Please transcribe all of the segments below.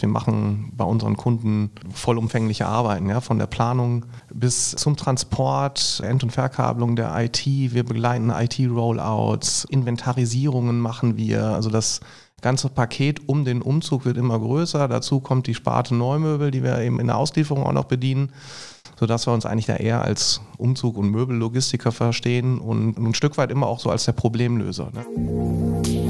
Wir machen bei unseren Kunden vollumfängliche Arbeiten, ja, von der Planung bis zum Transport, End- und Verkabelung der IT. Wir begleiten IT-Rollouts, Inventarisierungen machen wir. Also das ganze Paket um den Umzug wird immer größer. Dazu kommt die Sparte Neumöbel, die wir eben in der Auslieferung auch noch bedienen sodass wir uns eigentlich da eher als Umzug- und Möbellogistiker verstehen und ein Stück weit immer auch so als der Problemlöser. Ne?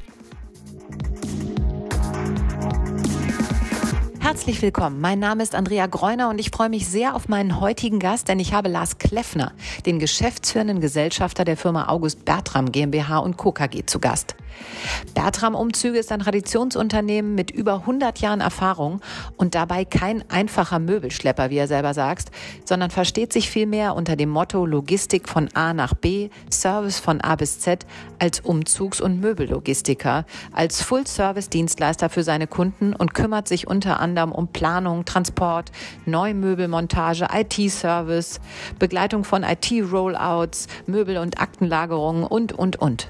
Herzlich willkommen. Mein Name ist Andrea Greuner und ich freue mich sehr auf meinen heutigen Gast, denn ich habe Lars Kleffner, den geschäftsführenden Gesellschafter der Firma August Bertram GmbH und Co. KG zu Gast. Bertram Umzüge ist ein Traditionsunternehmen mit über 100 Jahren Erfahrung und dabei kein einfacher Möbelschlepper, wie er selber sagt, sondern versteht sich vielmehr unter dem Motto Logistik von A nach B, Service von A bis Z als Umzugs- und Möbellogistiker, als Full-Service-Dienstleister für seine Kunden und kümmert sich unter anderem um Planung, Transport, Neumöbelmontage, IT-Service, Begleitung von IT-Rollouts, Möbel- und Aktenlagerungen und, und, und.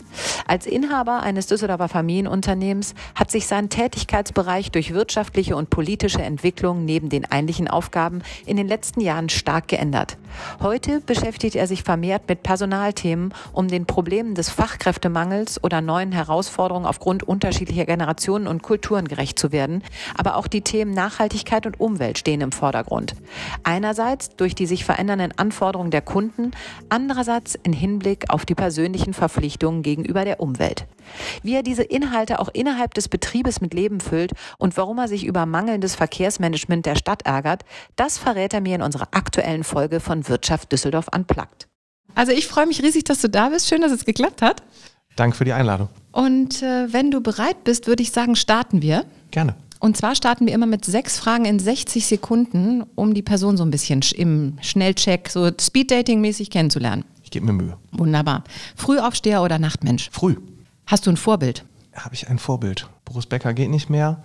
Als Inhaber eines Düsseldorfer Familienunternehmens hat sich sein Tätigkeitsbereich durch wirtschaftliche und politische Entwicklung neben den eigentlichen Aufgaben in den letzten Jahren stark geändert. Heute beschäftigt er sich vermehrt mit Personalthemen, um den Problemen des Fachkräftemangels oder neuen Herausforderungen aufgrund unterschiedlicher Generationen und Kulturen gerecht zu werden. Aber auch die Themen Nachhaltigkeit und Umwelt stehen im Vordergrund. Einerseits durch die sich verändernden Anforderungen der Kunden, andererseits in Hinblick auf die persönlichen Verpflichtungen gegenüber der Umwelt. Wie er diese Inhalte auch innerhalb des Betriebes mit Leben füllt und warum er sich über mangelndes Verkehrsmanagement der Stadt ärgert, das verrät er mir in unserer aktuellen Folge von Wirtschaft Düsseldorf Unplugged. Also ich freue mich riesig, dass du da bist. Schön, dass es geklappt hat. Danke für die Einladung. Und äh, wenn du bereit bist, würde ich sagen, starten wir. Gerne. Und zwar starten wir immer mit sechs Fragen in 60 Sekunden, um die Person so ein bisschen im Schnellcheck, so Speeddating-mäßig kennenzulernen. Ich gebe mir Mühe. Wunderbar. Frühaufsteher oder Nachtmensch? Früh. Hast du ein Vorbild? Habe ich ein Vorbild? Boris Becker geht nicht mehr.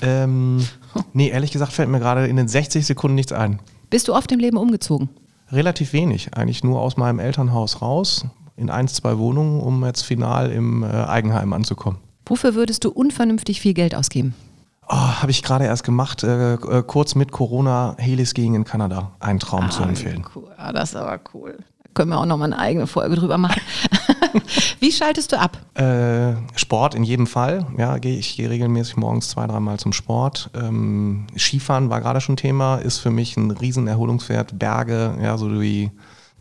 Ähm, nee, ehrlich gesagt fällt mir gerade in den 60 Sekunden nichts ein. Bist du oft im Leben umgezogen? Relativ wenig. Eigentlich nur aus meinem Elternhaus raus, in ein, zwei Wohnungen, um jetzt final im äh, Eigenheim anzukommen. Wofür würdest du unvernünftig viel Geld ausgeben? Oh, Habe ich gerade erst gemacht, äh, äh, kurz mit Corona, Helis gegen in Kanada. Ein Traum ah, zu empfehlen. Cool. Ah, das ist aber cool. Können wir auch noch mal eine eigene Folge drüber machen. Wie schaltest du ab? Äh, Sport in jedem Fall. Ja, geh, ich gehe regelmäßig morgens zwei, dreimal zum Sport. Ähm, Skifahren war gerade schon Thema, ist für mich ein Riesenerholungswert. Berge, ja, so wie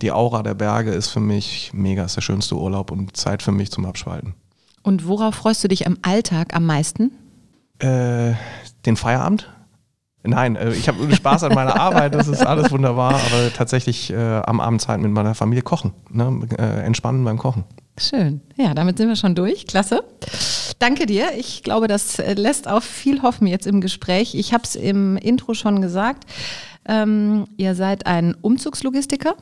die Aura der Berge ist für mich mega, ist der schönste Urlaub und Zeit für mich zum Abschalten. Und worauf freust du dich im Alltag am meisten? Äh, den Feierabend. Nein, äh, ich habe Spaß an meiner Arbeit, das ist alles wunderbar, aber tatsächlich äh, am Abend Zeit mit meiner Familie kochen, ne? äh, entspannen beim Kochen. Schön. Ja, damit sind wir schon durch. Klasse. Danke dir. Ich glaube, das äh, lässt auf viel hoffen jetzt im Gespräch. Ich habe es im Intro schon gesagt. Ähm, ihr seid ein Umzugslogistiker.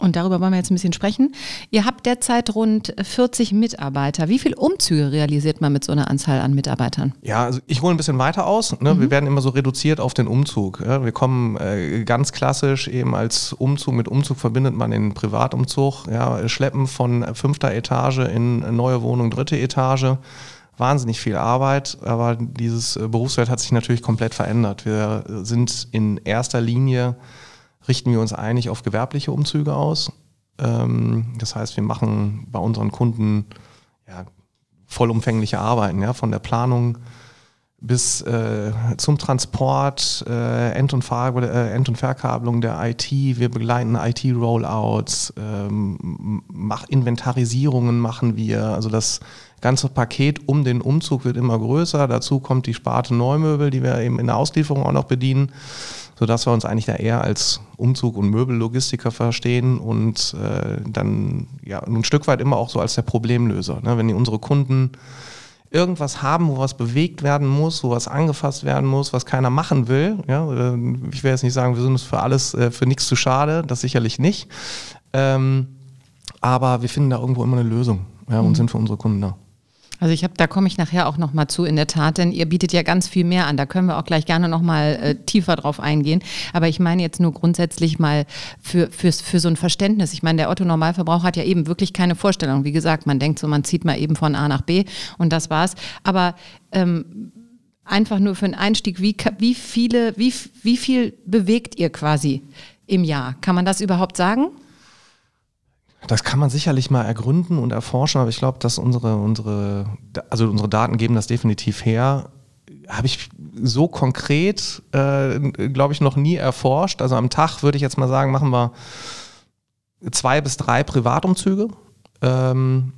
Und darüber wollen wir jetzt ein bisschen sprechen. Ihr habt derzeit rund 40 Mitarbeiter. Wie viele Umzüge realisiert man mit so einer Anzahl an Mitarbeitern? Ja, also ich hole ein bisschen weiter aus. Ne? Mhm. Wir werden immer so reduziert auf den Umzug. Ja? Wir kommen äh, ganz klassisch eben als Umzug. Mit Umzug verbindet man den Privatumzug. Ja? Schleppen von fünfter Etage in neue Wohnung, dritte Etage wahnsinnig viel Arbeit, aber dieses äh, Berufsfeld hat sich natürlich komplett verändert. Wir sind in erster Linie richten wir uns eigentlich auf gewerbliche Umzüge aus. Ähm, das heißt, wir machen bei unseren Kunden ja, vollumfängliche Arbeiten, ja, von der Planung bis äh, zum Transport, äh, End- und, äh, End und Verkabelung der IT. Wir begleiten IT-Rollouts, ähm, mach Inventarisierungen machen wir. Also das ganze Paket um den Umzug wird immer größer. Dazu kommt die Sparte Neumöbel, die wir eben in der Auslieferung auch noch bedienen sodass wir uns eigentlich da eher als Umzug- und Möbellogistiker verstehen und äh, dann ja ein Stück weit immer auch so als der Problemlöser. Ne? Wenn unsere Kunden irgendwas haben, wo was bewegt werden muss, wo was angefasst werden muss, was keiner machen will. Ja, äh, ich will jetzt nicht sagen, wir sind uns für alles, äh, für nichts zu schade, das sicherlich nicht. Ähm, aber wir finden da irgendwo immer eine Lösung ja, und mhm. sind für unsere Kunden da. Also ich habe, da komme ich nachher auch nochmal zu in der Tat, denn ihr bietet ja ganz viel mehr an. Da können wir auch gleich gerne nochmal äh, tiefer drauf eingehen. Aber ich meine jetzt nur grundsätzlich mal für, für, für so ein Verständnis. Ich meine, der Otto-Normalverbraucher hat ja eben wirklich keine Vorstellung. Wie gesagt, man denkt so, man zieht mal eben von A nach B und das war's. Aber ähm, einfach nur für einen Einstieg, wie, wie viele, wie, wie viel bewegt ihr quasi im Jahr? Kann man das überhaupt sagen? Das kann man sicherlich mal ergründen und erforschen, aber ich glaube, dass unsere, unsere, also unsere Daten geben das definitiv her. Habe ich so konkret, äh, glaube ich, noch nie erforscht. Also am Tag würde ich jetzt mal sagen, machen wir zwei bis drei Privatumzüge. Ähm,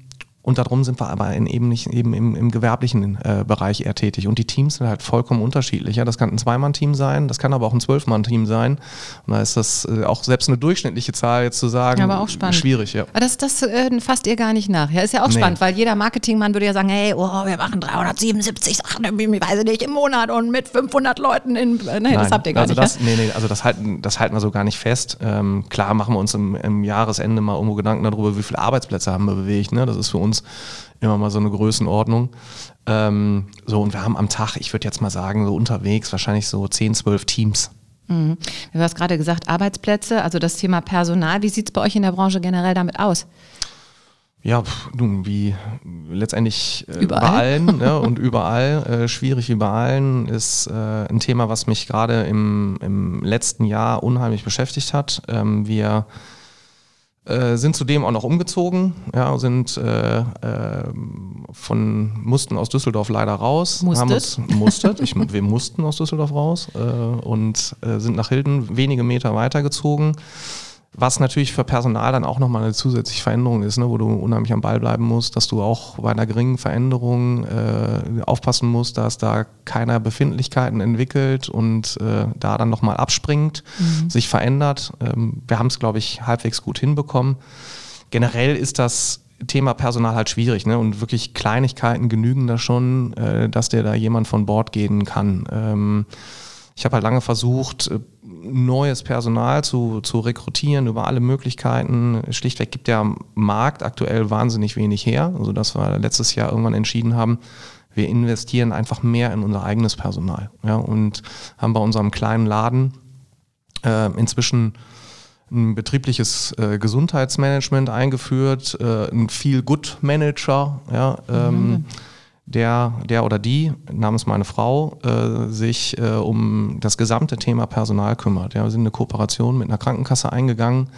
und darum sind wir aber in eben nicht eben im, im gewerblichen äh, Bereich eher tätig. Und die Teams sind halt vollkommen unterschiedlich. Ja, das kann ein Zweimann-Team sein, das kann aber auch ein Zwölfmann-Team sein. Und da ist das äh, auch selbst eine durchschnittliche Zahl jetzt zu sagen, aber auch spannend. schwierig. Ja. Aber das, das äh, fasst ihr gar nicht nach. Ja, ist ja auch nee. spannend, weil jeder Marketingmann würde ja sagen, hey, oh, wir machen 377 Sachen, ich weiß nicht, im Monat und mit 500 Leuten in, äh, nee, das habt ihr gar also nicht. Das, nee, nee, also das halten, das halten wir so gar nicht fest. Ähm, klar machen wir uns im, im Jahresende mal irgendwo Gedanken darüber, wie viele Arbeitsplätze haben wir bewegt. Ne? Das ist für uns immer mal so eine Größenordnung. Ähm, so, und wir haben am Tag, ich würde jetzt mal sagen, so unterwegs wahrscheinlich so 10, 12 Teams. Mhm. Du hast gerade gesagt, Arbeitsplätze, also das Thema Personal. Wie sieht es bei euch in der Branche generell damit aus? Ja, nun, wie letztendlich äh, überall. bei allen ne, und überall, äh, schwierig wie bei allen, ist äh, ein Thema, was mich gerade im, im letzten Jahr unheimlich beschäftigt hat. Ähm, wir äh, sind zudem auch noch umgezogen, ja, sind äh, äh, von, mussten aus Düsseldorf leider raus. Musstet? Haben uns, musstet, ich, wir mussten aus Düsseldorf raus äh, und äh, sind nach Hilden wenige Meter weitergezogen was natürlich für Personal dann auch nochmal eine zusätzliche Veränderung ist, ne, wo du unheimlich am Ball bleiben musst, dass du auch bei einer geringen Veränderung äh, aufpassen musst, dass da keiner Befindlichkeiten entwickelt und äh, da dann nochmal abspringt, mhm. sich verändert. Ähm, wir haben es, glaube ich, halbwegs gut hinbekommen. Generell ist das Thema Personal halt schwierig ne? und wirklich Kleinigkeiten genügen da schon, äh, dass dir da jemand von Bord gehen kann. Ähm, ich habe halt lange versucht, äh, neues Personal zu, zu rekrutieren über alle Möglichkeiten. Schlichtweg gibt der Markt aktuell wahnsinnig wenig her, sodass wir letztes Jahr irgendwann entschieden haben, wir investieren einfach mehr in unser eigenes Personal. Ja, und haben bei unserem kleinen Laden äh, inzwischen ein betriebliches äh, Gesundheitsmanagement eingeführt, äh, ein Feel-Good-Manager, ja, ähm, mhm der, der oder die, namens meine Frau, äh, sich äh, um das gesamte Thema Personal kümmert. Ja, wir sind eine Kooperation mit einer Krankenkasse eingegangen,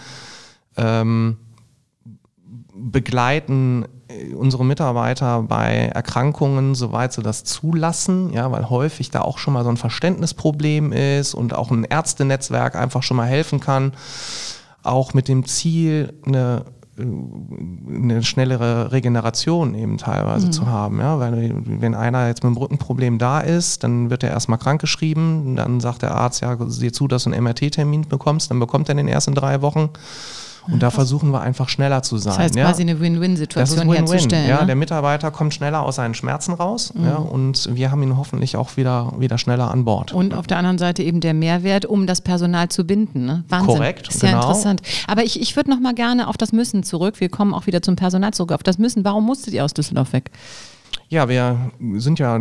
ähm, begleiten äh, unsere Mitarbeiter bei Erkrankungen, soweit sie das zulassen, ja, weil häufig da auch schon mal so ein Verständnisproblem ist und auch ein Ärztenetzwerk einfach schon mal helfen kann, auch mit dem Ziel, eine eine schnellere Regeneration eben teilweise mhm. zu haben. Ja? Weil wenn einer jetzt mit einem Rückenproblem da ist, dann wird er erstmal krankgeschrieben, dann sagt der Arzt, ja, sieh zu, dass du einen MRT-Termin bekommst, dann bekommt er den erst in drei Wochen. Und da versuchen wir einfach schneller zu sein. Das heißt ja. quasi eine Win-Win-Situation Win -win. herzustellen. Ja, ne? der Mitarbeiter kommt schneller aus seinen Schmerzen raus mhm. ja, und wir haben ihn hoffentlich auch wieder, wieder schneller an Bord. Und auf der anderen Seite eben der Mehrwert, um das Personal zu binden. Ne? Wahnsinn. Korrekt, ist genau. interessant. Aber ich, ich würde noch mal gerne auf das Müssen zurück. Wir kommen auch wieder zum Personal zurück. Auf das Müssen. Warum musstet ihr aus Düsseldorf weg? Ja, wir sind ja,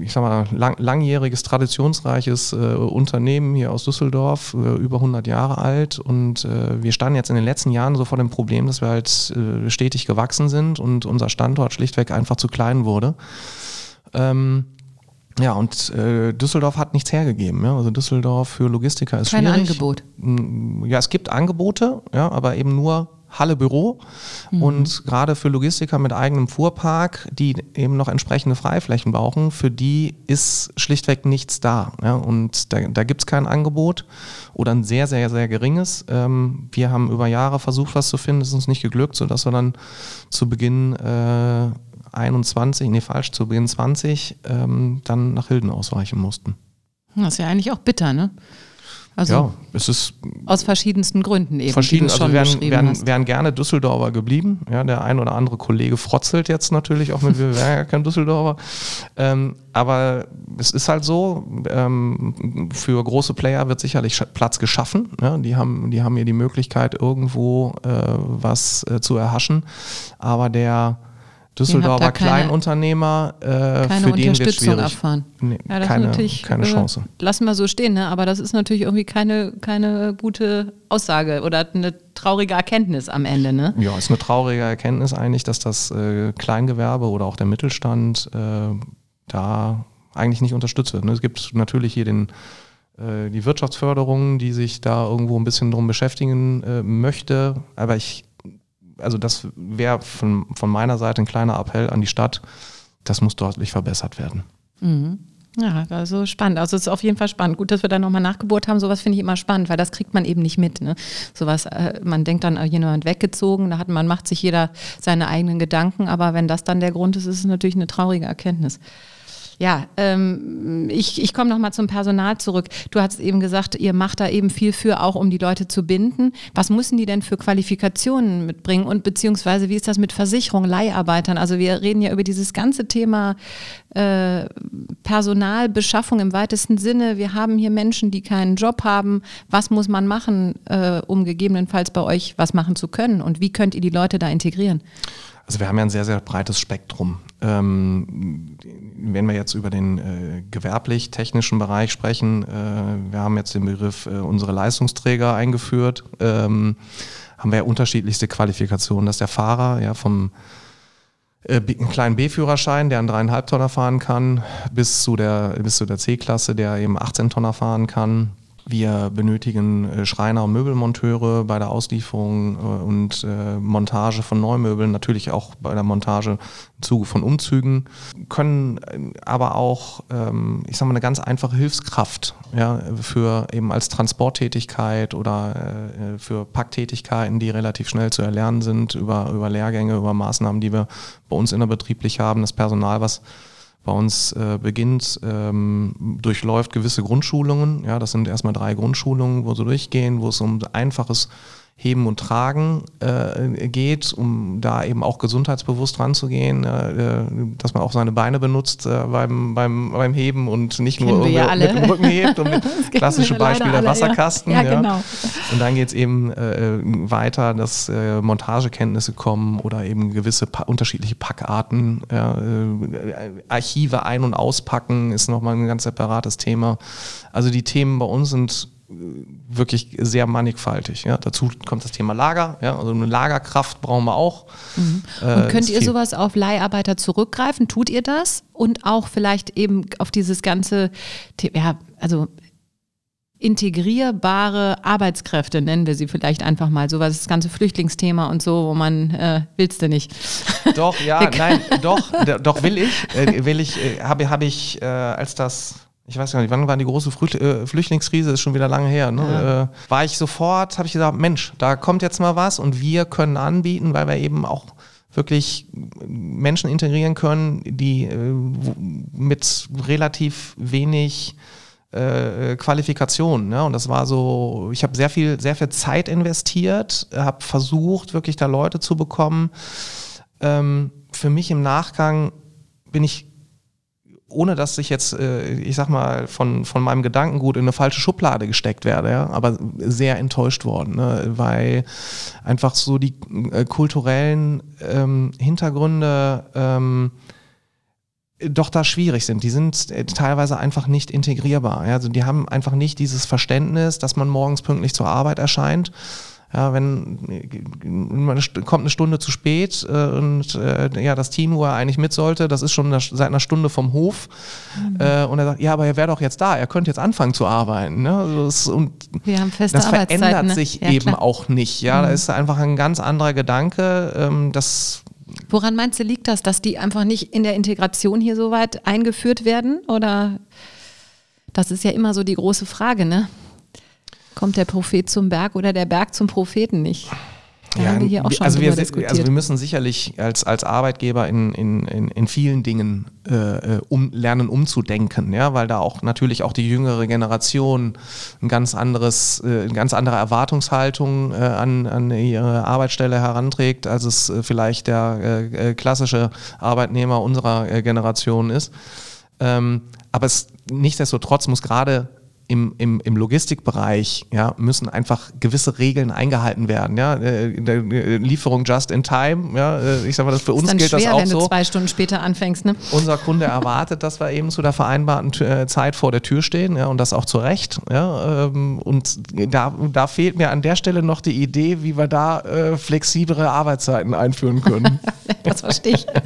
ich sag mal, lang, langjähriges, traditionsreiches äh, Unternehmen hier aus Düsseldorf, äh, über 100 Jahre alt. Und äh, wir standen jetzt in den letzten Jahren so vor dem Problem, dass wir halt äh, stetig gewachsen sind und unser Standort schlichtweg einfach zu klein wurde. Ähm, ja, und äh, Düsseldorf hat nichts hergegeben. Ja? Also Düsseldorf für Logistiker ist Kein schwierig. Angebot. Ja, es gibt Angebote, ja, aber eben nur Halle Büro mhm. und gerade für Logistiker mit eigenem Fuhrpark, die eben noch entsprechende Freiflächen brauchen, für die ist schlichtweg nichts da. Ja? Und da, da gibt es kein Angebot oder ein sehr, sehr, sehr geringes. Ähm, wir haben über Jahre versucht, was zu finden, ist uns nicht geglückt, sodass wir dann zu Beginn äh, 21, nee falsch, zu Beginn 20 ähm, dann nach Hilden ausweichen mussten. Das ist ja eigentlich auch bitter, ne? Also ja, es ist aus verschiedensten Gründen eben. verschieden. Also wären, wären, wären gerne Düsseldorfer geblieben. Ja, der ein oder andere Kollege frotzelt jetzt natürlich auch mit, wir wären ja kein Düsseldorfer. Ähm, aber es ist halt so, ähm, für große Player wird sicherlich Platz geschaffen. Ja, die, haben, die haben hier die Möglichkeit, irgendwo äh, was äh, zu erhaschen. Aber der Düsseldorfer Kleinunternehmer, äh, keine für den wird Unterstützung schwierig. erfahren. Nee, Ja, das keine, keine äh, Chance. Lassen wir so stehen, ne? aber das ist natürlich irgendwie keine, keine gute Aussage oder eine traurige Erkenntnis am Ende. Ne? Ja, ist eine traurige Erkenntnis eigentlich, dass das äh, Kleingewerbe oder auch der Mittelstand äh, da eigentlich nicht unterstützt wird. Ne? Es gibt natürlich hier den, äh, die Wirtschaftsförderung, die sich da irgendwo ein bisschen drum beschäftigen äh, möchte, aber ich, also das wäre von, von meiner Seite ein kleiner Appell an die Stadt, das muss deutlich verbessert werden. Ja, also spannend. Also es ist auf jeden Fall spannend. Gut, dass wir da nochmal nachgebohrt haben. Sowas finde ich immer spannend, weil das kriegt man eben nicht mit. Ne? Sowas, äh, man denkt dann, äh, jemand weggezogen, da hat man macht sich jeder seine eigenen Gedanken, aber wenn das dann der Grund ist, ist es natürlich eine traurige Erkenntnis. Ja, ähm, ich, ich komme nochmal zum Personal zurück. Du hast eben gesagt, ihr macht da eben viel für, auch um die Leute zu binden. Was müssen die denn für Qualifikationen mitbringen und beziehungsweise wie ist das mit Versicherung, Leiharbeitern? Also wir reden ja über dieses ganze Thema äh, Personalbeschaffung im weitesten Sinne. Wir haben hier Menschen, die keinen Job haben. Was muss man machen, äh, um gegebenenfalls bei euch was machen zu können? Und wie könnt ihr die Leute da integrieren? Also wir haben ja ein sehr, sehr breites Spektrum. Ähm, wenn wir jetzt über den äh, gewerblich-technischen Bereich sprechen, äh, wir haben jetzt den Begriff äh, unsere Leistungsträger eingeführt, ähm, haben wir ja unterschiedlichste Qualifikationen. Das ist der Fahrer ja, vom äh, einen kleinen B-Führerschein, der einen dreieinhalb Tonner fahren kann, bis zu der, bis zu der C-Klasse, der eben 18 Tonner fahren kann. Wir benötigen äh, Schreiner und Möbelmonteure bei der Auslieferung äh, und äh, Montage von Neumöbeln, natürlich auch bei der Montage im Zuge von Umzügen, können aber auch, ähm, ich sag mal, eine ganz einfache Hilfskraft ja, für eben als Transporttätigkeit oder für Packtätigkeiten, die relativ schnell zu erlernen sind, über, über Lehrgänge, über Maßnahmen, die wir bei uns innerbetrieblich haben, das Personal, was bei uns äh, beginnt, ähm, durchläuft gewisse Grundschulungen. Ja, das sind erstmal drei Grundschulungen, wo sie durchgehen, wo es um einfaches Heben und Tragen äh, geht, um da eben auch gesundheitsbewusst ranzugehen, äh, äh, dass man auch seine Beine benutzt äh, beim, beim, beim Heben und nicht nur ja mit dem Rücken hebt. Und klassische Beispiel der alle, ja. Wasserkasten. Ja, genau. Und dann geht es eben äh, weiter, dass äh, Montagekenntnisse kommen oder eben gewisse pa unterschiedliche Packarten. Äh, Archive ein- und auspacken ist nochmal ein ganz separates Thema. Also die Themen bei uns sind wirklich sehr mannigfaltig. Ja. Dazu kommt das Thema Lager. Ja. Also eine Lagerkraft brauchen wir auch. Äh, Und könnt ist ihr sowas auf Leiharbeiter zurückgreifen? Tut ihr das? Und auch vielleicht eben auf dieses ganze, The- ja, also integrierbare Arbeitskräfte, nennen wir sie vielleicht einfach mal, so was das ganze Flüchtlingsthema und so, wo man, äh, willst du nicht. Doch, ja, nein, doch, doch will ich. Äh, will ich, äh, habe hab ich, äh, als das, ich weiß gar nicht, wann war die große äh, Flüchtlingskrise, ist schon wieder lange her, ne? äh, war ich sofort, habe ich gesagt, Mensch, da kommt jetzt mal was und wir können anbieten, weil wir eben auch wirklich Menschen integrieren können, die äh, mit relativ wenig äh, Qualifikation. Ne? Und das war so, ich habe sehr viel, sehr viel Zeit investiert, habe versucht, wirklich da Leute zu bekommen. Ähm, für mich im Nachgang bin ich, ohne dass ich jetzt, äh, ich sag mal, von, von meinem Gedankengut in eine falsche Schublade gesteckt werde, ja, aber sehr enttäuscht worden, ne? weil einfach so die äh, kulturellen ähm, Hintergründe ähm, doch da schwierig sind. Die sind äh, teilweise einfach nicht integrierbar. Ja? Also die haben einfach nicht dieses Verständnis, dass man morgens pünktlich zur Arbeit erscheint. Ja, wenn man kommt eine Stunde zu spät äh, und äh, ja, das Team, wo er eigentlich mit sollte, das ist schon eine, seit einer Stunde vom Hof. Äh, und er sagt, ja, aber er wäre doch jetzt da, er könnte jetzt anfangen zu arbeiten. Ne? Also das, und Wir haben feste das verändert ne? sich Ja, eben klar. auch nicht. Ja, da ist einfach ein ganz anderer Gedanke. Ähm, das Woran meinst du, liegt das, dass die einfach nicht in der Integration hier so weit eingeführt werden? Oder das ist ja immer so die große Frage, ne? Kommt der Prophet zum Berg oder der Berg zum Propheten nicht? Ja, also wir. Also wir müssen sicherlich als, als Arbeitgeber in, in, in, vielen Dingen äh, um, lernen umzudenken, ja, weil da auch natürlich auch die jüngere Generation ein ganz anderes, äh, eine ganz andere Erwartungshaltung äh, an, an ihre Arbeitsstelle heranträgt, als es äh, vielleicht der äh, äh, klassische Arbeitnehmer unserer Generation ist. Ähm, aber es nichtsdestotrotz muss gerade im, im, im Logistikbereich ja, müssen einfach gewisse Regeln eingehalten werden. Ja? Äh, äh, Lieferung just in time, ja? Äh, ich sag mal, das für uns gilt schwer, das auch wenn so. du zwei Stunden später anfängst. Ne? Unser Kunde erwartet, dass wir eben zu der vereinbarten Zeit vor der Tür stehen ja, und das auch zu Recht. Ja? Ähm, und da, da fehlt mir an der Stelle noch die Idee, wie wir da äh, flexiblere Arbeitszeiten einführen können. das verstehe ich.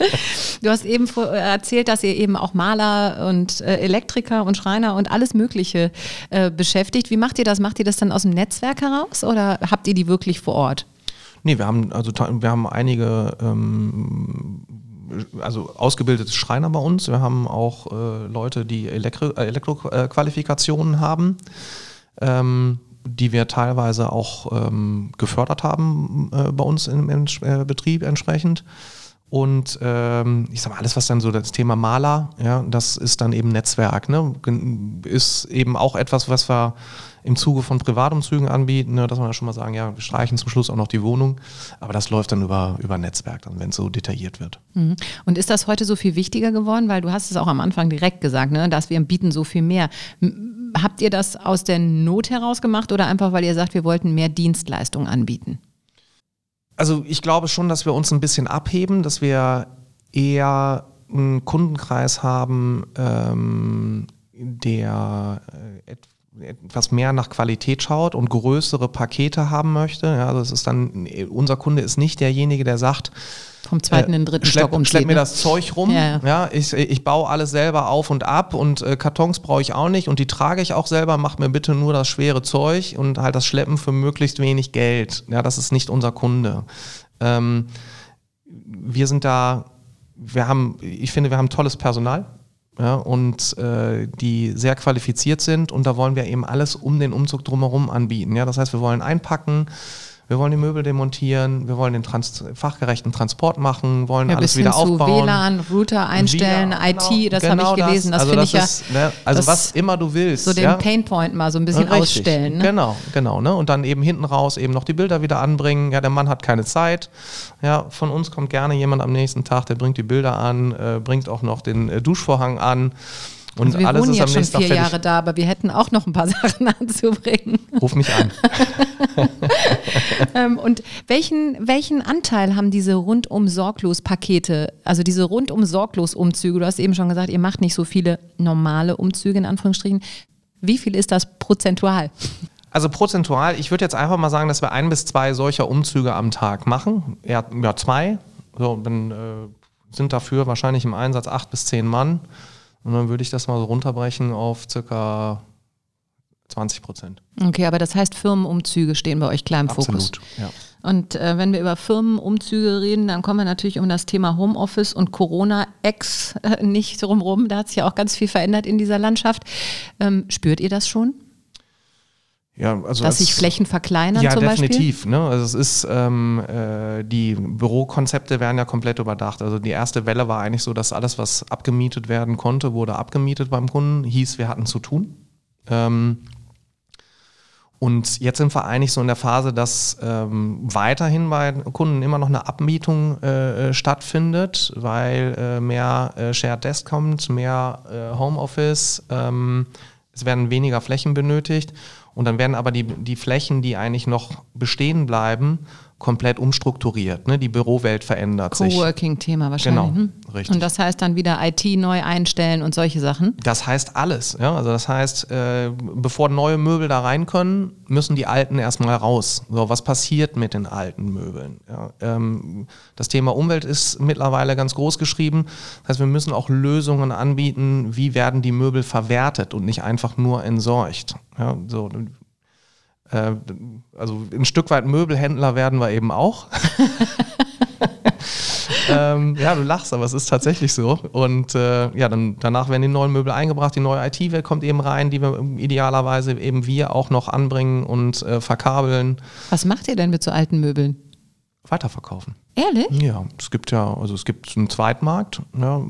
Du hast eben erzählt, dass ihr eben auch Maler und Elektriker und Schreiner und alles Mögliche äh, beschäftigt. Wie macht ihr das? Macht ihr das dann aus dem Netzwerk heraus oder habt ihr die wirklich vor Ort? Nee, wir haben also wir haben einige ähm, also ausgebildete Schreiner bei uns. Wir haben auch äh, Leute, die Elektro, äh, Elektroqualifikationen haben, ähm, die wir teilweise auch ähm, gefördert haben äh, bei uns im, im äh, Betrieb entsprechend. Und ähm, ich sag mal, alles, was dann so das Thema Maler, ja, das ist dann eben Netzwerk, ne? Ist eben auch etwas, was wir im Zuge von Privatumzügen anbieten, ne? dass wir schon mal sagen, ja, wir streichen zum Schluss auch noch die Wohnung. Aber das läuft dann über, über Netzwerk, dann, wenn es so detailliert wird. Mhm. Und ist das heute so viel wichtiger geworden? Weil du hast es auch am Anfang direkt gesagt, ne? dass wir bieten so viel mehr. Habt ihr das aus der Not heraus gemacht oder einfach, weil ihr sagt, wir wollten mehr Dienstleistungen anbieten? Also ich glaube schon, dass wir uns ein bisschen abheben, dass wir eher einen Kundenkreis haben, ähm, der äh, etwas mehr nach Qualität schaut und größere Pakete haben möchte. Ja, also es ist dann, unser Kunde ist nicht derjenige, der sagt, vom zweiten äh, in den dritten schlepp, Stock umzieht. Schlepp mir ne? das Zeug rum. Ja, ja. ja ich, ich baue alles selber auf und ab und äh, Kartons brauche ich auch nicht und die trage ich auch selber. Macht mir bitte nur das schwere Zeug und halt das Schleppen für möglichst wenig Geld. Ja, das ist nicht unser Kunde. Ähm, wir sind da, wir haben, ich finde, wir haben tolles Personal. Ja, und äh, die sehr qualifiziert sind und da wollen wir eben alles um den Umzug drumherum anbieten. Ja, das heißt, wir wollen einpacken, wir wollen die Möbel demontieren, wir wollen den Trans fachgerechten Transport machen, wollen ja, alles wieder aufbauen. WLAN, Router einstellen, wieder, IT, genau, das genau habe ich gelesen. Das, also finde ich ja. Ne, also was immer du willst. So den ja? Painpoint mal so ein bisschen Richtig, ausstellen. Ne? Genau, genau. Ne? Und dann eben hinten raus eben noch die Bilder wieder anbringen. Ja, der Mann hat keine Zeit. Ja, von uns kommt gerne jemand am nächsten Tag, der bringt die Bilder an, äh, bringt auch noch den äh, Duschvorhang an. Und also wir alles wohnen ist jetzt schon vier Jahre da, aber wir hätten auch noch ein paar Sachen anzubringen. Ruf mich an. ähm, und welchen, welchen Anteil haben diese rundum sorglos Pakete, also diese rundum sorglos Umzüge? Du hast eben schon gesagt, ihr macht nicht so viele normale Umzüge in Anführungsstrichen. Wie viel ist das prozentual? Also prozentual, ich würde jetzt einfach mal sagen, dass wir ein bis zwei solcher Umzüge am Tag machen. Ja, ja zwei. So, dann äh, sind dafür wahrscheinlich im Einsatz acht bis zehn Mann. Und dann würde ich das mal so runterbrechen auf circa 20 Prozent. Okay, aber das heißt, Firmenumzüge stehen bei euch klar im Absolut, Fokus. Ja. Und äh, wenn wir über Firmenumzüge reden, dann kommen wir natürlich um das Thema Homeoffice und Corona-Ex äh, nicht drumherum. Da hat sich ja auch ganz viel verändert in dieser Landschaft. Ähm, spürt ihr das schon? Ja, also Dass sich Flächen verkleinern ja, zum Beispiel? Ja, definitiv. Ne? Also es ist, ähm, äh, die Bürokonzepte werden ja komplett überdacht. Also die erste Welle war eigentlich so, dass alles, was abgemietet werden konnte, wurde abgemietet beim Kunden. Hieß, wir hatten zu tun. Ähm, und jetzt sind wir eigentlich so in der Phase, dass ähm, weiterhin bei Kunden immer noch eine Abmietung äh, äh stattfindet, weil äh, mehr äh, Shared Desk kommt, mehr äh, Homeoffice, ähm, es werden weniger Flächen benötigt. Und dann werden aber die, die Flächen, die eigentlich noch bestehen bleiben, komplett umstrukturiert. Ne? Die Bürowelt verändert sich. Coworking-Thema wahrscheinlich. Genau, hm? richtig. Und das heißt dann wieder IT neu einstellen und solche Sachen? Das heißt alles. Ja? Also das heißt, äh, bevor neue Möbel da rein können, müssen die alten erstmal raus. So, was passiert mit den alten Möbeln? Ja? Ähm, das Thema Umwelt ist mittlerweile ganz groß geschrieben. Das heißt, wir müssen auch Lösungen anbieten, wie werden die Möbel verwertet und nicht einfach nur entsorgt. Ja? So, äh, also ein Stück weit Möbelhändler werden wir eben auch. ähm, ja, du lachst, aber es ist tatsächlich so. Und äh, ja, dann danach werden die neuen Möbel eingebracht, die neue IT-Welt kommt eben rein, die wir idealerweise eben wir auch noch anbringen und äh, verkabeln. Was macht ihr denn mit so alten Möbeln? Weiterverkaufen. Ehrlich? Ja, es gibt ja, also es gibt einen Zweitmarkt, ja,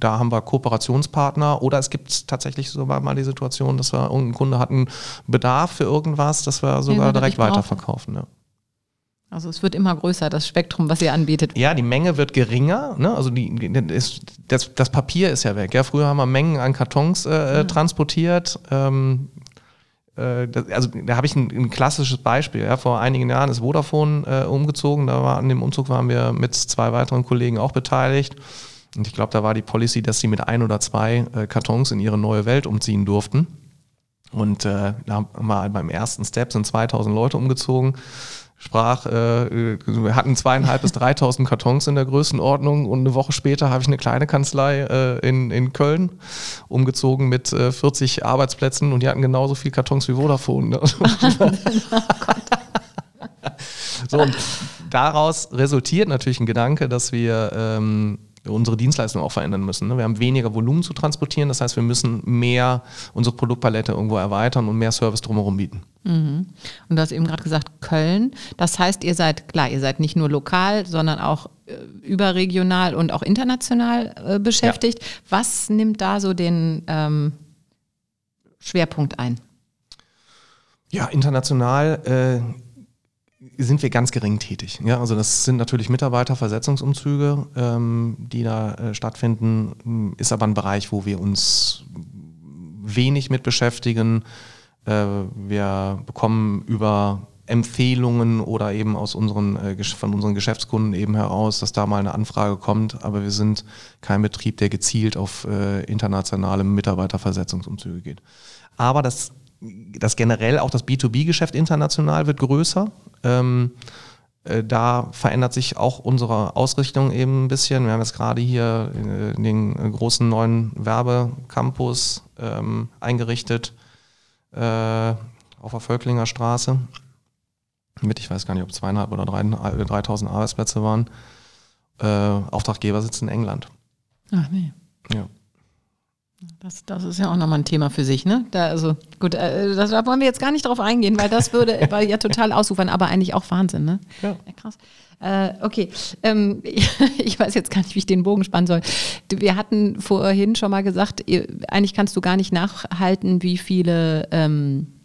da haben wir Kooperationspartner oder es gibt tatsächlich sogar mal die Situation, dass wir irgendein Kunde hat einen Bedarf für irgendwas, dass wir sogar Ja, direkt weiterverkaufen. Ja. Also es wird immer größer, das Spektrum, was ihr anbietet. ja, die Menge wird geringer, ne? also die, ist, das, das Papier ist ja weg. Ja, früher haben wir Mengen an Kartons äh, transportiert. Ähm, äh, also da habe ich ein, ein klassisches Beispiel. Ja. Vor einigen Jahren ist Vodafone äh, umgezogen. Da war, an dem Umzug waren wir mit zwei weiteren Kollegen auch beteiligt. Und ich glaube, da war die Policy, dass sie mit ein oder zwei äh, Kartons in ihre neue Welt umziehen durften. Und äh, da haben wir beim ersten Step sind 2000 Leute umgezogen. Sprach, äh, wir hatten zweieinhalb bis 3000 Kartons in der Größenordnung und eine Woche später habe ich eine kleine Kanzlei äh, in, in Köln umgezogen mit äh, 40 Arbeitsplätzen und die hatten genauso viel Kartons wie Vodafone. Ne? so, und daraus resultiert natürlich ein Gedanke, dass wir ähm, unsere Dienstleistung auch verändern müssen. Ne? Wir haben weniger Volumen zu transportieren, das heißt, wir müssen mehr unsere Produktpalette irgendwo erweitern und mehr Service drumherum bieten. Und du hast eben gerade gesagt, Köln. Das heißt, ihr seid, klar, ihr seid nicht nur lokal, sondern auch äh, überregional und auch international äh, beschäftigt. Was nimmt da so den ähm, Schwerpunkt ein? Ja, international äh, sind wir ganz gering tätig. Ja, also das sind natürlich Mitarbeiterversetzungsumzüge, ähm, die da äh, stattfinden, ist aber ein Bereich, wo wir uns wenig mit beschäftigen. Äh, wir bekommen über Empfehlungen oder eben aus unseren, äh, von unseren Geschäftskunden eben heraus, dass da mal eine Anfrage kommt, aber wir sind kein Betrieb, der gezielt auf äh, internationale Mitarbeiterversetzungsumzüge geht. Aber das, das generell auch das B2B-Geschäft international wird größer. Ähm, äh, da verändert sich auch unsere Ausrichtung eben ein bisschen. Wir haben jetzt gerade hier äh, den äh, großen neuen Werbecampus ähm, eingerichtet äh, auf der Völklinger Straße. Mit, ich weiß gar nicht, ob zweieinhalb oder drei, äh, 3000 Arbeitsplätze waren. Äh, Auftraggeber sitzt in England. Ach nee. Ja. Das, das ist ja auch nochmal ein Thema für sich, ne? Da, also gut, äh, das, da wollen wir jetzt gar nicht drauf eingehen, weil das würde weil ja total ausufern, aber eigentlich auch Wahnsinn, ne? Ja. krass. Äh, okay, ähm, ich weiß jetzt gar nicht, wie ich den Bogen spannen soll. Wir hatten vorhin schon mal gesagt, ihr, eigentlich kannst du gar nicht nachhalten, wie viele ähm,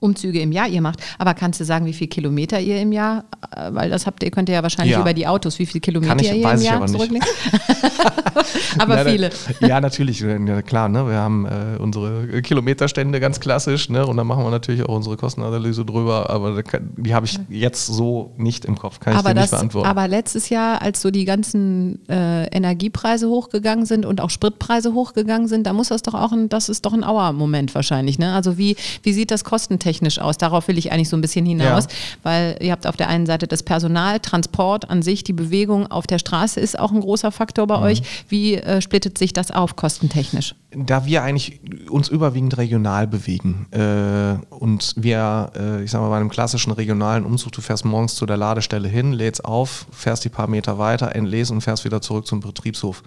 Umzüge im Jahr ihr macht, aber kannst du sagen, wie viele Kilometer ihr im Jahr, äh, weil das habt ihr, könnt ihr ja wahrscheinlich Ja. über die Autos, wie viele Kilometer ich- ihr im Jahr aber nicht. zurücklegt? aber Leider- viele. Ja, natürlich, ja, klar. Ne? Wir haben äh, unsere Kilometerstände ganz klassisch ne? und dann machen wir natürlich auch unsere Kostenanalyse drüber, aber die habe ich jetzt so nicht im Kopf, kann ich aber, dir nicht das, beantworten. aber letztes Jahr, als so die ganzen äh, Energiepreise hochgegangen sind und auch Spritpreise hochgegangen sind, da muss das doch auch ein, das ist doch ein Auer-Moment wahrscheinlich. Ne? Also wie, wie sieht das kostentechnisch aus? Darauf will ich eigentlich so ein bisschen hinaus, Ja. weil ihr habt auf der einen Seite das Personal, Transport an sich, die Bewegung auf der Straße ist auch ein großer Faktor Mhm. bei euch. Wie äh, splittet sich das auf kostentechnisch? da wir eigentlich uns überwiegend regional bewegen äh, und wir, äh, ich sag mal, bei einem klassischen regionalen Umzug, du fährst morgens zu der Ladestelle hin, lädst auf, fährst die paar Meter weiter, entlädst und fährst wieder zurück zum Betriebshof,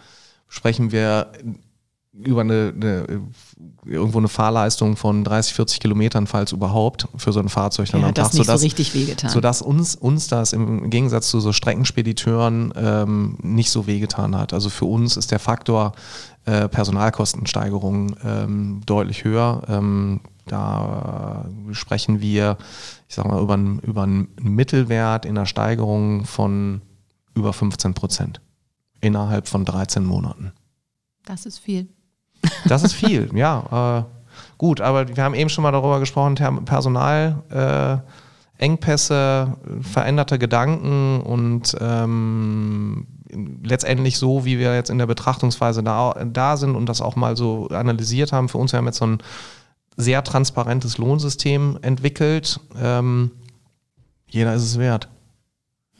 sprechen wir über eine, eine irgendwo eine Fahrleistung von 30, 40 Kilometern, falls überhaupt, für so ein Fahrzeug dann Ja, am das Tag, nicht so sodass, richtig wehgetan. sodass uns, uns das im Gegensatz zu so Streckenspediteuren ähm, nicht so wehgetan hat. Also für uns ist der Faktor äh, Personalkostensteigerung ähm, deutlich höher. Ähm, da sprechen wir, ich sag mal, über, einen- über einen Mittelwert in der Steigerung von über 15 Prozent innerhalb von 13 Monaten. Das ist viel. Das ist viel, ja. Äh, gut, aber wir haben eben schon mal darüber gesprochen, Personal, äh, Engpässe, veränderte Gedanken und ähm, letztendlich so, wie wir jetzt in der Betrachtungsweise da, da sind und das auch mal so analysiert haben. Für uns wir haben jetzt so ein sehr transparentes Lohnsystem entwickelt. Ähm, jeder ist es wert.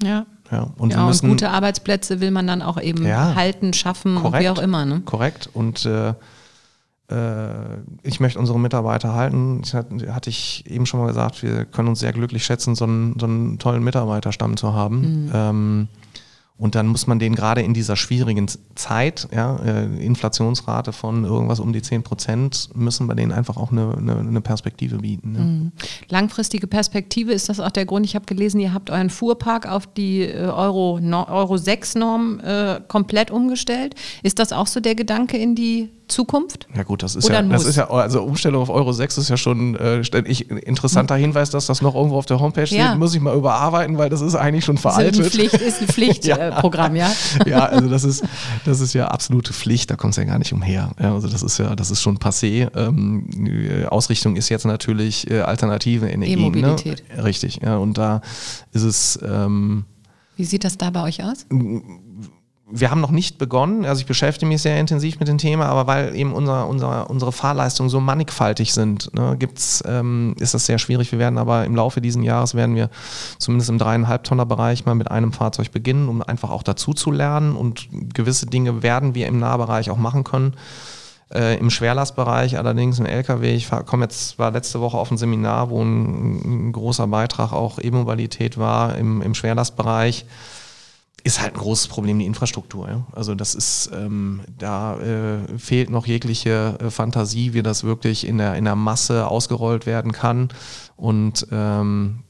Ja. Ja, und ja, müssen und gute Arbeitsplätze will man dann auch eben Ja. halten, schaffen und Korrekt. wie auch immer. Ne? Korrekt. Und äh, äh, ich möchte unsere Mitarbeiter halten. Ich hatte, hatte ich eben schon mal gesagt, wir können uns sehr glücklich schätzen, so einen, so einen tollen Mitarbeiterstamm zu haben. Ähm, Und dann muss man denen gerade in dieser schwierigen Zeit, ja, äh, Inflationsrate von irgendwas um die 10 Prozent, müssen wir denen einfach auch eine, eine, eine Perspektive bieten. Ja. Mhm. Langfristige Perspektive, ist das auch der Grund? Ich habe gelesen, ihr habt euren Fuhrpark auf die äh, Euro, Euro 6 Norm äh, komplett umgestellt. Ist das auch so der Gedanke in die Zukunft? Ja gut, das ist Oder ja, das ist ja, also Umstellung auf Euro 6 ist ja schon äh, ich, interessanter Hinweis, dass das noch irgendwo auf der Homepage ja. steht, muss ich mal überarbeiten, weil das ist eigentlich schon veraltet. Ist, Pflicht, ist ein Pflichtprogramm, ja. ja. ja, also das ist, das ist ja absolute Pflicht, da kommt es ja gar nicht umher. Ja, also das ist ja, das ist schon passé. Ähm, Ausrichtung ist jetzt natürlich äh, alternative Energien. Ne? E-Mobilität. Ne? Richtig, ja, und da ist es ähm, Wie sieht das da bei euch aus? Wir haben noch nicht begonnen, also ich beschäftige mich sehr intensiv mit dem Thema, aber weil eben unser, unser, unsere Fahrleistungen so mannigfaltig sind, ne, gibt's, ähm, ist das sehr schwierig. Wir werden aber im Laufe dieses Jahres werden wir zumindest im dreieinhalb Tonner Bereich mal mit einem Fahrzeug beginnen, um einfach auch dazu zu lernen und gewisse Dinge werden wir im Nahbereich auch machen können. Äh, Im Schwerlastbereich allerdings im LKW, ich komme jetzt, war letzte Woche auf ein Seminar, wo ein, ein großer Beitrag auch E-Mobilität war im, im Schwerlastbereich ist halt ein großes Problem die Infrastruktur. Ja? Also das ist, ähm, da äh, fehlt noch jegliche äh, Fantasie, wie das wirklich in der, in der Masse ausgerollt werden kann. Und ähm,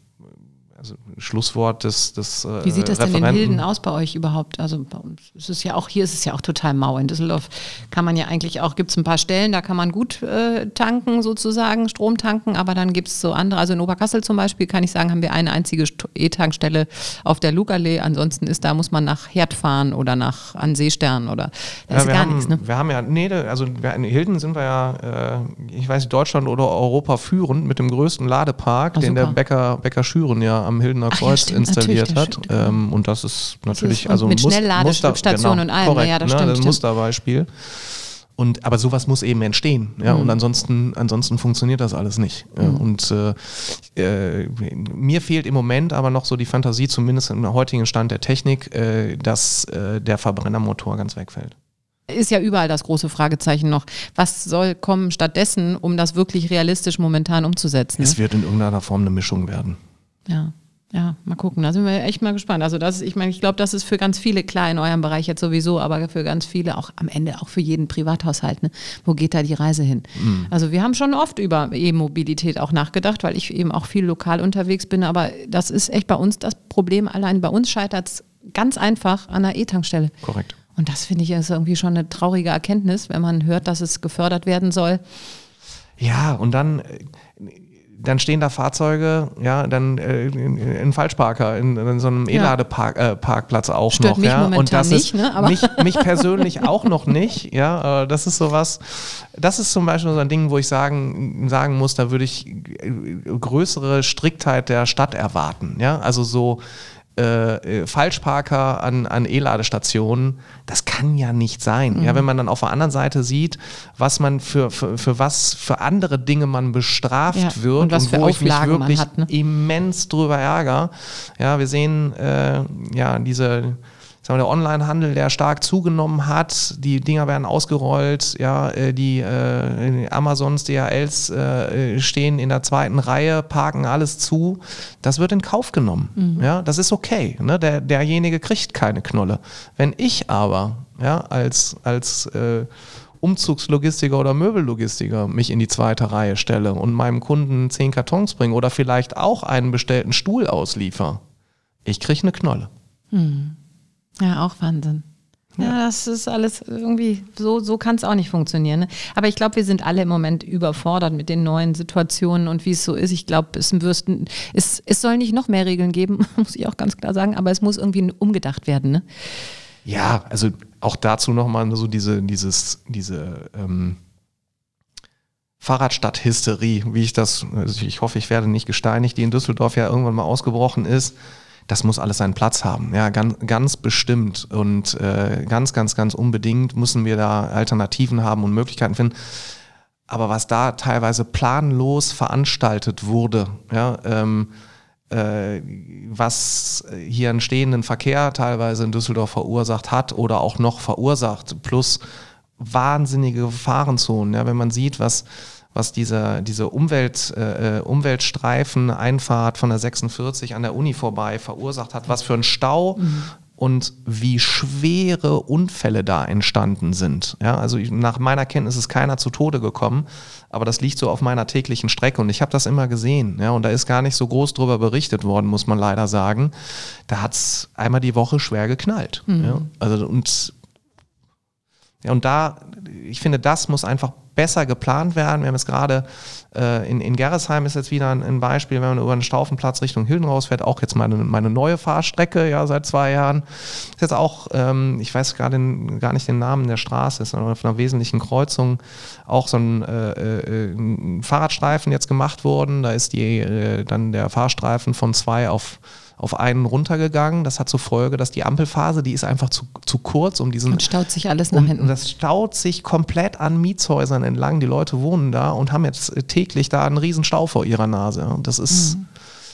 also Schlusswort des, des äh, Wie sieht das Referenten. denn in Hilden aus bei euch überhaupt? Also bei uns ist es ja auch, hier ist es ja auch total mau. In Düsseldorf kann man ja eigentlich auch, gibt es ein paar Stellen, da kann man gut äh, tanken sozusagen, Strom tanken, aber dann gibt es so andere, also in Oberkassel zum Beispiel kann ich sagen, haben wir eine einzige E-Tankstelle auf der Lugallee, ansonsten ist, da muss man nach Herd fahren oder nach an Seestern oder da ja, ist gar haben, nichts. Ne? Wir haben ja, nee, also in Hilden sind wir ja, äh, ich weiß nicht, Deutschland oder Europa führend mit dem größten Ladepark, Ach, den super. der Bäcker, Bäcker Schüren ja am am Hildener Kreuz ja, stimmt, installiert hat. Ähm, und das ist natürlich, das ist also mit Schnellladestation genau, und allem, korrekt, ja, das ne, stimmt. Ein Musterbeispiel. Und, aber sowas muss eben entstehen. Ja, mhm. Und ansonsten, ansonsten funktioniert das alles nicht. Mhm. Und äh, äh, mir fehlt im Moment aber noch so die Fantasie, zumindest im heutigen Stand der Technik, äh, dass äh, der Verbrennermotor ganz wegfällt. Ist ja überall das große Fragezeichen noch. Was soll kommen stattdessen, um das wirklich realistisch momentan umzusetzen? Es wird in irgendeiner Form eine Mischung werden. Ja. Ja, mal gucken. Da sind wir echt mal gespannt. Also das, ich meine, ich glaube, das ist für ganz viele klar in eurem Bereich jetzt sowieso, aber für ganz viele auch am Ende auch für jeden Privathaushalt. Ne? Wo geht da die Reise hin? Mhm. Also wir haben schon oft über E-Mobilität auch nachgedacht, weil ich eben auch viel lokal unterwegs bin. Aber das ist echt bei uns das Problem. Allein bei uns scheitert es ganz einfach an der E-Tankstelle. Korrekt. Und das finde ich ist irgendwie schon eine traurige Erkenntnis, wenn man hört, dass es gefördert werden soll. Ja, und dann dann stehen da Fahrzeuge, ja, dann äh, in, Falschparker, in, in, so einem E-Ladeparkplatz äh, auch Stört noch, ja. Und das nicht, ist ne? mich, mich persönlich auch noch nicht, ja. Äh, das ist sowas, das ist zum Beispiel so ein Ding, wo ich sagen, sagen muss, da würde ich äh, größere Striktheit der Stadt erwarten, ja. Also so äh, äh, Falschparker an, an E-Ladestationen, das kann ja nicht sein. Mhm. Ja, wenn man dann auf der anderen Seite sieht, was man für, für, für was für andere Dinge man bestraft ja, wird und, und wo ich mich wirklich hat, ne? immens drüber ärgere. Ja, wir sehen äh, ja diese sagen wir, der Onlinehandel, der stark zugenommen hat. Die Dinger werden ausgerollt, ja, äh, die äh, Amazons, DHLs äh, stehen in der zweiten Reihe, parken alles zu. Das wird in Kauf genommen. Mhm. Ja, das ist okay. Ne? Der, derjenige kriegt keine Knolle. Wenn ich aber ja, als, als äh, Umzugslogistiker oder Möbellogistiker mich in die zweite Reihe stelle und meinem Kunden zehn Kartons bringe oder vielleicht auch einen bestellten Stuhl ausliefer, ich kriege eine Knolle. Mhm. Ja, auch Wahnsinn. Ja, ja, das ist alles irgendwie, so, so kann es auch nicht funktionieren. Ne? Aber ich glaube, wir sind alle im Moment überfordert mit den neuen Situationen und wie es so ist. Ich glaube, es, es, es soll nicht noch mehr Regeln geben, muss ich auch ganz klar sagen, aber es muss irgendwie umgedacht werden. Ne? Ja, also auch dazu nochmal so diese, dieses, diese ähm, Fahrradstadt-Hysterie, wie ich das, also ich hoffe, ich werde nicht gesteinigt, die in Düsseldorf ja irgendwann mal ausgebrochen ist das muss alles seinen Platz haben. Ja, ganz, ganz bestimmt und äh, ganz, ganz, ganz unbedingt müssen wir da Alternativen haben und Möglichkeiten finden. Aber was da teilweise planlos veranstaltet wurde, ja, ähm, äh, was hier einen stehenden Verkehr teilweise in Düsseldorf verursacht hat oder auch noch verursacht, plus wahnsinnige Gefahrenzonen. Ja, wenn man sieht, was was diese, diese Umwelt, äh, äh, Umweltstreifen, Einfahrt von der 46 an der Uni vorbei verursacht hat, was für ein Stau. Mhm. und wie schwere Unfälle da entstanden sind. Ja, also ich, nach meiner Kenntnis ist keiner zu Tode gekommen, aber das liegt so auf meiner täglichen Strecke und ich habe das immer gesehen. Ja, und da ist gar nicht so groß drüber berichtet worden, muss man leider sagen. Da hat es einmal die Woche schwer geknallt. Mhm. Ja, also und ja, und da, ich finde, das muss einfach besser geplant werden. Wir haben jetzt gerade äh, in, in Gerresheim ist jetzt wieder ein, ein, Beispiel, wenn man über den Staufenplatz Richtung Hilden rausfährt, auch jetzt meine, meine neue Fahrstrecke, ja, seit zwei Jahren. Ist jetzt auch, ähm, ich weiß gerade gar nicht den Namen der Straße, ist von einer wesentlichen Kreuzung auch so ein, äh, äh, ein Fahrradstreifen jetzt gemacht worden. Da ist die, äh, dann der Fahrstreifen von zwei auf auf einen runtergegangen. Das hat zur Folge, dass die Ampelphase, die ist einfach zu, zu kurz, um diesen. Und staut sich alles nach hinten. Und das staut sich komplett an Mietshäusern entlang. Die Leute wohnen da und haben jetzt täglich da einen riesen Stau vor ihrer Nase. Und das ist. Mhm.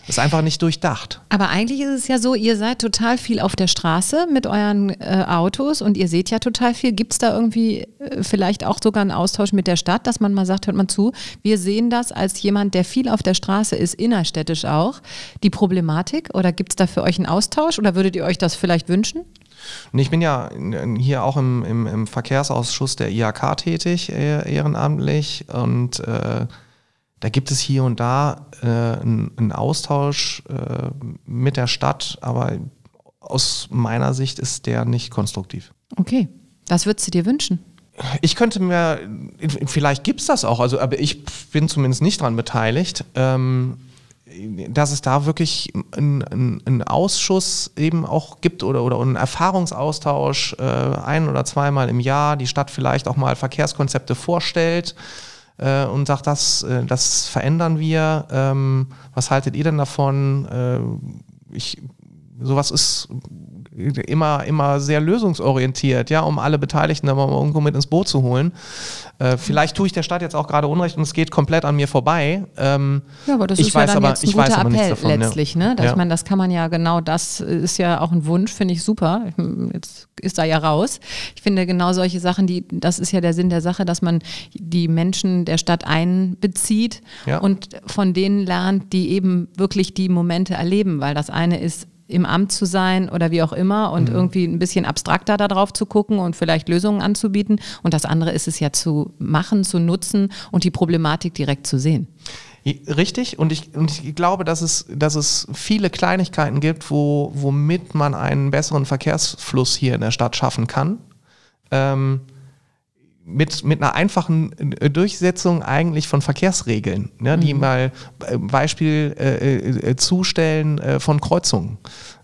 Das ist einfach nicht durchdacht. Aber eigentlich ist es ja so, ihr seid total viel auf der Straße mit euren äh, Autos und ihr seht ja total viel. Gibt es da irgendwie äh, vielleicht auch sogar einen Austausch mit der Stadt, dass man mal sagt, hört mal zu, wir sehen das als jemand, der viel auf der Straße ist, innerstädtisch auch, die Problematik? Oder gibt es da für euch einen Austausch oder würdet ihr euch das vielleicht wünschen? ich bin ja hier auch im, im, im Verkehrsausschuss der IHK tätig, äh, ehrenamtlich und äh, da gibt es hier und da äh, einen, Austausch äh, mit der Stadt, aber aus meiner Sicht ist der nicht konstruktiv. Okay, was würdest du dir wünschen? Ich könnte mir, vielleicht gibt es das auch, also, aber ich bin zumindest nicht daran beteiligt, ähm, dass es da wirklich einen, einen, Ausschuss eben auch gibt oder, oder einen Erfahrungsaustausch äh, ein oder zweimal im Jahr, die Stadt vielleicht auch mal Verkehrskonzepte vorstellt äh, und sagt, das, äh, das verändern wir. Ähm, was haltet ihr denn davon? Äh, ich, sowas ist immer, immer sehr lösungsorientiert, ja, um alle Beteiligten da mal irgendwo mit ins Boot zu holen. Äh, vielleicht tue ich der Stadt jetzt auch gerade Unrecht und es geht komplett an mir vorbei. Ähm, ja, aber das ist ja dann aber, jetzt ein guter Appell davon, letztlich, ne? Dass ja. man, das kann man ja genau, das ist ja auch ein Wunsch, finde ich super. Jetzt ist da ja raus. Ich finde genau solche Sachen, die, das ist ja der Sinn der Sache, dass man die Menschen der Stadt einbezieht ja. und von denen lernt, die eben wirklich die Momente erleben, weil das eine ist im Amt zu sein oder wie auch immer und mhm. irgendwie ein bisschen abstrakter darauf zu gucken und vielleicht Lösungen anzubieten. Und das andere ist es ja zu machen, zu nutzen und die Problematik direkt zu sehen. Richtig, und ich, und ich glaube, dass es, dass es viele Kleinigkeiten gibt, wo, womit man einen besseren Verkehrsfluss hier in der Stadt schaffen kann. Ähm, mit, mit einer einfachen äh, Durchsetzung eigentlich von Verkehrsregeln, ne, die mhm. mal äh, Beispiel äh, äh, zustellen äh, von Kreuzungen.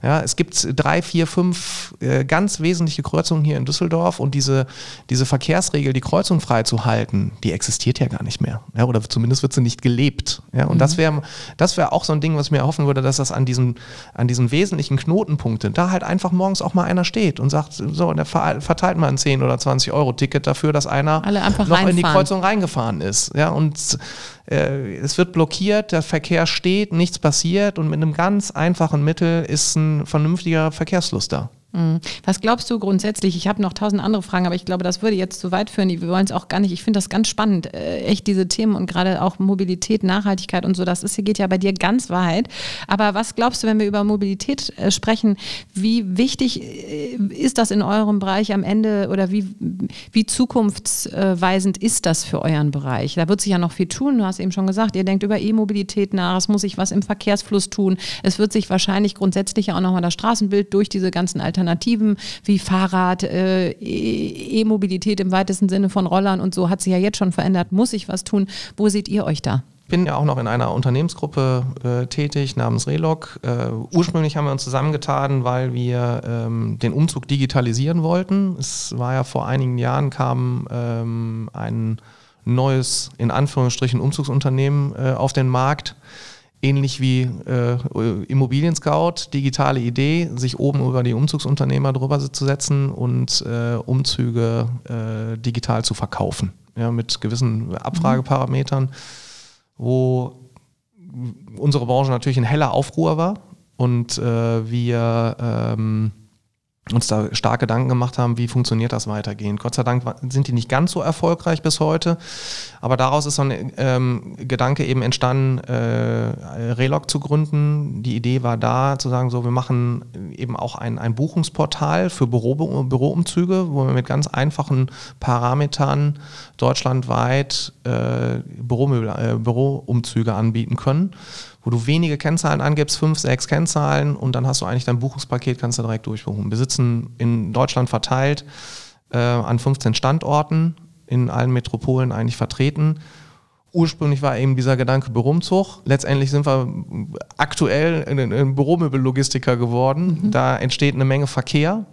Ja, es gibt drei, vier, fünf äh, ganz wesentliche Kreuzungen hier in Düsseldorf und diese, diese Verkehrsregel, die Kreuzung freizuhalten, die existiert ja gar nicht mehr. Ja, oder zumindest wird sie nicht gelebt. Ja, und mhm. das wäre das wär auch so ein Ding, was mir erhoffen würde, dass das an diesen, an diesen wesentlichen Knotenpunkten, da halt einfach morgens auch mal einer steht und sagt, so, der verteilt mal ein 10 oder 20 Euro Ticket dafür, dass einer noch reinfahren. in die Kreuzung reingefahren ist. Ja, und äh, es wird blockiert, der Verkehr steht, nichts passiert und mit einem ganz einfachen Mittel ist ein vernünftiger Verkehrsfluss da. Mhm. Was glaubst du grundsätzlich? Ich habe noch tausend andere Fragen, aber ich glaube, das würde jetzt zu weit führen. Wir wollen es auch gar nicht. Ich finde das ganz spannend, äh, echt diese Themen und gerade auch Mobilität, Nachhaltigkeit und so. Das ist, geht ja bei dir ganz weit. Aber was glaubst du, wenn wir über Mobilität äh, sprechen? Wie wichtig äh, ist das in eurem Bereich am Ende oder wie, wie zukunftsweisend ist das für euren Bereich? Da wird sich ja noch viel tun. Du hast eben schon gesagt, ihr denkt über E-Mobilität nach. Es muss sich was im Verkehrsfluss tun. Es wird sich wahrscheinlich grundsätzlich ja auch nochmal das Straßenbild durch diese ganzen Alternativen Alternativen wie Fahrrad, äh, e-, E-Mobilität im weitesten Sinne von Rollern und so hat sich ja jetzt schon verändert. Muss ich was tun? Wo seht ihr euch da? Ich bin ja auch noch in einer Unternehmensgruppe äh, tätig namens Relog. Äh, ursprünglich haben wir uns zusammengetan, weil wir ähm, den Umzug digitalisieren wollten. Es war ja vor einigen Jahren kam ähm, ein neues, in Anführungsstrichen, Umzugsunternehmen äh, auf den Markt ähnlich wie äh, Immobilien Scout, digitale Idee, sich oben über die Umzugsunternehmer drüber zu setzen und äh, Umzüge äh, digital zu verkaufen. Ja, mit gewissen Abfrageparametern, wo unsere Branche natürlich in heller Aufruhr war und äh, wir ähm, uns da stark Gedanken gemacht haben, wie funktioniert das weitergehend. Gott sei Dank sind die nicht ganz so erfolgreich bis heute, aber daraus ist so ein ähm, Gedanke eben entstanden, äh, Relog zu gründen. Die Idee war da, zu sagen, so, wir machen eben auch ein, ein Buchungsportal für Büro, Büroumzüge, wo wir mit ganz einfachen Parametern deutschlandweit äh, Büromöbel, äh, Büroumzüge anbieten können wo du wenige Kennzahlen angibst, fünf, sechs Kennzahlen und dann hast du eigentlich dein Buchungspaket, kannst du direkt durchbuchen. Wir sitzen in Deutschland verteilt äh, an 15 Standorten, in allen Metropolen eigentlich vertreten. Ursprünglich war eben dieser Gedanke Büromzug. Letztendlich sind wir aktuell ein, ein Büromöbellogistiker geworden. Mhm. Da entsteht eine Menge Verkehr.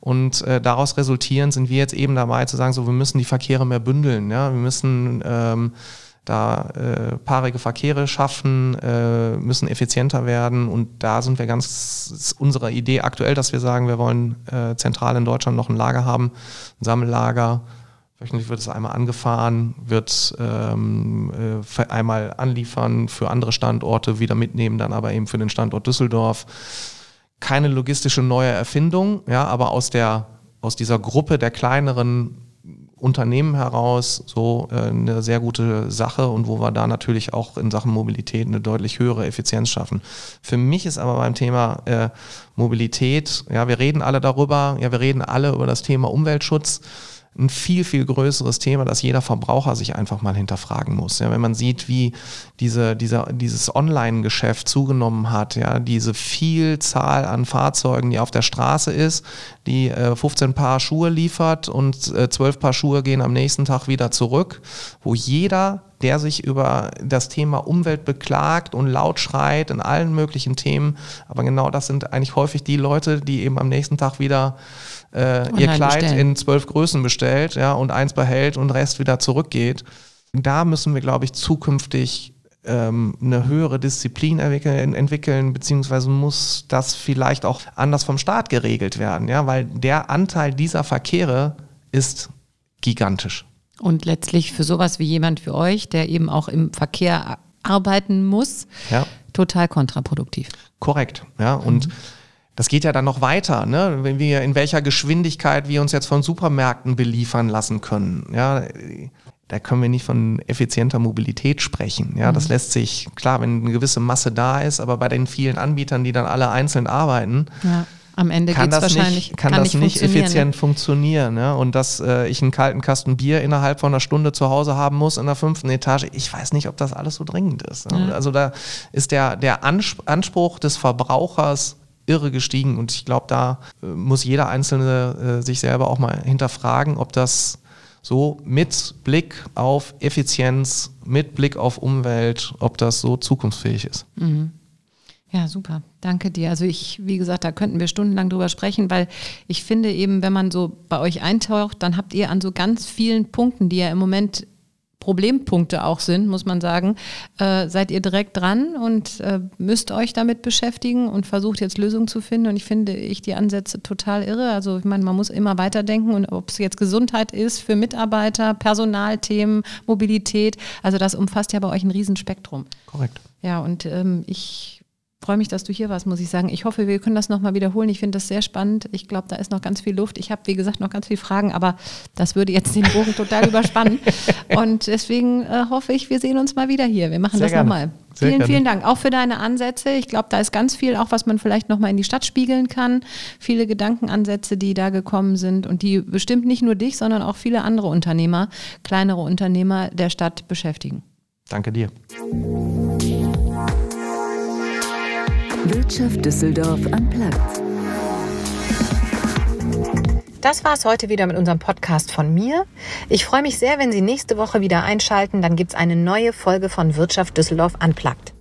Und äh, daraus resultierend sind wir jetzt eben dabei zu sagen, so wir müssen die Verkehre mehr bündeln. Ja? Wir müssen ähm, da äh, paarige Verkehre schaffen, äh, müssen effizienter werden. Und da sind wir ganz, unsere Idee aktuell, dass wir sagen, wir wollen äh, zentral in Deutschland noch ein Lager haben, ein Sammellager. Wöchentlich wird es einmal angefahren, wird ähm, äh, einmal anliefern für andere Standorte, wieder mitnehmen, dann aber eben für den Standort Düsseldorf. Keine logistische neue Erfindung, ja, aber aus der aus dieser Gruppe der kleineren Unternehmen heraus so äh, eine sehr gute Sache und wo wir da natürlich auch in Sachen Mobilität eine deutlich höhere Effizienz schaffen. Für mich ist aber beim Thema äh, Mobilität, ja, wir reden alle darüber, ja, wir reden alle über das Thema Umweltschutz ein viel, viel größeres Thema, das jeder Verbraucher sich einfach mal hinterfragen muss. Ja, wenn man sieht, wie diese, dieser, dieses Online-Geschäft zugenommen hat, ja, diese Vielzahl an Fahrzeugen, die auf der Straße ist, die äh, 15 Paar Schuhe liefert und äh, 12 Paar Schuhe gehen am nächsten Tag wieder zurück, wo jeder der sich über das Thema Umwelt beklagt und laut schreit in allen möglichen Themen. Aber genau das sind eigentlich häufig die Leute, die eben am nächsten Tag wieder äh, ihr Kleid bestellen. in zwölf Größen bestellt ja, und eins behält und Rest wieder zurückgeht. Da müssen wir, glaube ich, zukünftig ähm, eine höhere Disziplin entwickeln, entwickeln, beziehungsweise muss das vielleicht auch anders vom Staat geregelt werden, ja, weil der Anteil dieser Verkehre ist gigantisch. Und letztlich für sowas wie jemand wie euch, der eben auch im Verkehr arbeiten muss, ja. total kontraproduktiv. Korrekt, ja. Und mhm das geht ja dann noch weiter, ne? wenn wir in welcher Geschwindigkeit wir uns jetzt von Supermärkten beliefern lassen können. Ja, da können wir nicht von effizienter Mobilität sprechen. Ja, mhm. das lässt sich, klar, wenn eine gewisse Masse da ist, aber bei den vielen Anbietern, die dann alle einzeln arbeiten, ja. Am Ende kann das wahrscheinlich nicht, kann, kann das nicht, effizient ne? funktionieren. Ja? Und dass äh, ich einen kalten Kasten Bier innerhalb von einer Stunde zu Hause haben muss in der fünften Etage, ich weiß nicht, ob das alles so dringend ist. Ne? Ja. Also da ist der, der Anspruch des Verbrauchers irre gestiegen und ich glaube, da äh, muss jeder Einzelne äh, sich selber auch mal hinterfragen, ob das so mit Blick auf Effizienz, mit Blick auf Umwelt, ob das so zukunftsfähig ist. Mhm. Ja, super. Danke dir. Also ich, wie gesagt, da könnten wir stundenlang drüber sprechen, weil ich finde eben, wenn man so bei euch eintaucht, dann habt ihr an so ganz vielen Punkten, die ja im Moment Problempunkte auch sind, muss man sagen, äh, seid ihr direkt dran und äh, müsst euch damit beschäftigen und versucht jetzt Lösungen zu finden. Und ich finde ich die Ansätze total irre. Also ich meine, man muss immer weiterdenken und ob es jetzt Gesundheit ist für Mitarbeiter, Personalthemen, Mobilität, also das umfasst ja bei euch ein Riesenspektrum. Korrekt. Ja, und ähm, ich freue mich, dass du hier warst, muss ich sagen. Ich hoffe, wir können das nochmal wiederholen. Ich finde das sehr spannend. Ich glaube, da ist noch ganz viel Luft. Ich habe, wie gesagt, noch ganz viele Fragen, aber das würde jetzt den Bogen total überspannen. Und deswegen äh, hoffe ich, wir sehen uns mal wieder hier. Wir machen sehr das nochmal. Vielen, gerne. vielen Dank auch für deine Ansätze. Ich glaube, da ist ganz viel, auch was man vielleicht nochmal in die Stadt spiegeln kann. Viele Gedankenansätze, die da gekommen sind und die bestimmt nicht nur dich, sondern auch viele andere Unternehmer, kleinere Unternehmer der Stadt beschäftigen. Danke dir. Wirtschaft Düsseldorf am Platz. Das war es heute wieder mit unserem Podcast von mir. Ich freue mich sehr, wenn Sie nächste Woche wieder einschalten. Dann gibt es eine neue Folge von Wirtschaft Düsseldorf Unplugged.